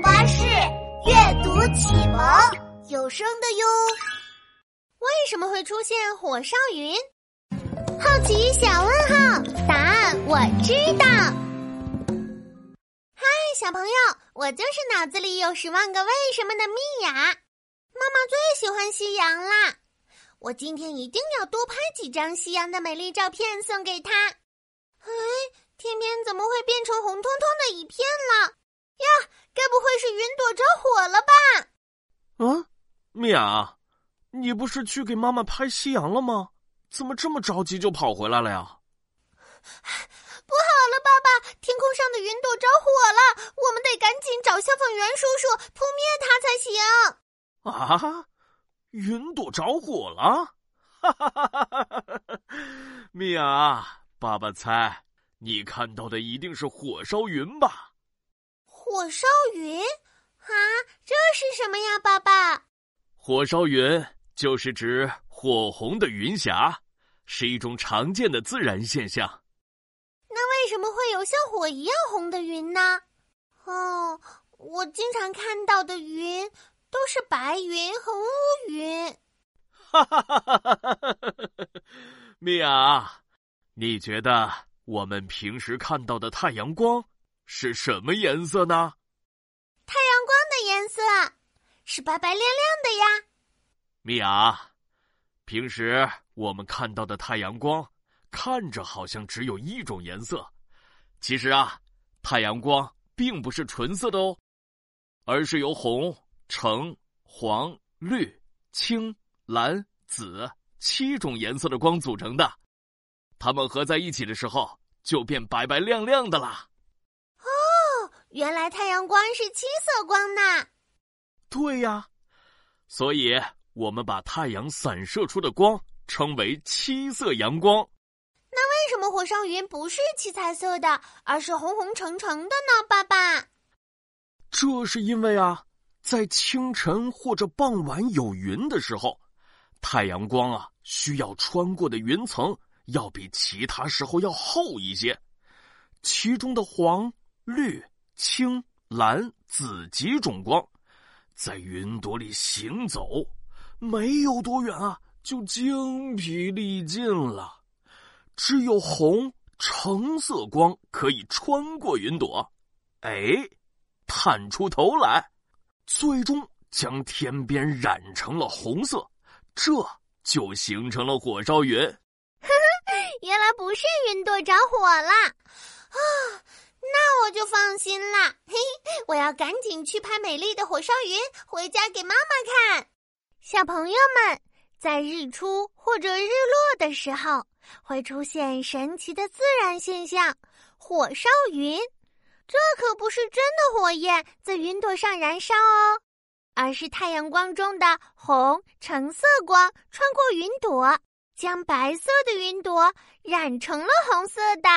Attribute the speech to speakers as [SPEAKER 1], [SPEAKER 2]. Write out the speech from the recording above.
[SPEAKER 1] 巴士阅读启蒙有声的哟。
[SPEAKER 2] 为什么会出现火烧云？好奇小问号，答案我知道。嗨，小朋友，我就是脑子里有十万个为什么的蜜雅。妈妈最喜欢夕阳啦，我今天一定要多拍几张夕阳的美丽照片送给她。哎，天边怎么会变成红彤彤的一片了？云朵着火了吧？
[SPEAKER 3] 啊，米娅，你不是去给妈妈拍夕阳了吗？怎么这么着急就跑回来了呀？
[SPEAKER 2] 不好了，爸爸，天空上的云朵着火了，我们得赶紧找消防员叔叔扑灭它才行。
[SPEAKER 3] 啊，云朵着火了！哈哈哈哈哈哈！米娅，爸爸猜你看到的一定是火烧云吧？
[SPEAKER 2] 火烧云啊，这是什么呀，爸爸？
[SPEAKER 3] 火烧云就是指火红的云霞，是一种常见的自然现象。
[SPEAKER 2] 那为什么会有像火一样红的云呢？哦，我经常看到的云都是白云和乌云。
[SPEAKER 3] 哈哈哈哈哈哈！米娅，你觉得我们平时看到的太阳光？是什么颜色呢？
[SPEAKER 2] 太阳光的颜色是白白亮亮的呀。
[SPEAKER 3] 米娅，平时我们看到的太阳光看着好像只有一种颜色，其实啊，太阳光并不是纯色的哦，而是由红、橙、黄、绿、青、蓝、紫七种颜色的光组成的，它们合在一起的时候就变白白亮亮的啦。
[SPEAKER 2] 原来太阳光是七色光呢。
[SPEAKER 3] 对呀，所以我们把太阳散射出的光称为七色阳光。
[SPEAKER 2] 那为什么火烧云不是七彩色的，而是红红橙橙的呢？爸爸，
[SPEAKER 3] 这是因为啊，在清晨或者傍晚有云的时候，太阳光啊需要穿过的云层要比其他时候要厚一些，其中的黄、绿。青、蓝、紫几种光，在云朵里行走，没有多远啊，就精疲力尽了。只有红、橙色光可以穿过云朵，哎，探出头来，最终将天边染成了红色，这就形成了火烧云。
[SPEAKER 2] 原来不是云朵着火了啊！那我就放心啦，嘿嘿，我要赶紧去拍美丽的火烧云，回家给妈妈看。小朋友们，在日出或者日落的时候，会出现神奇的自然现象——火烧云。这可不是真的火焰在云朵上燃烧哦，而是太阳光中的红、橙色光穿过云朵，将白色的云朵染成了红色的。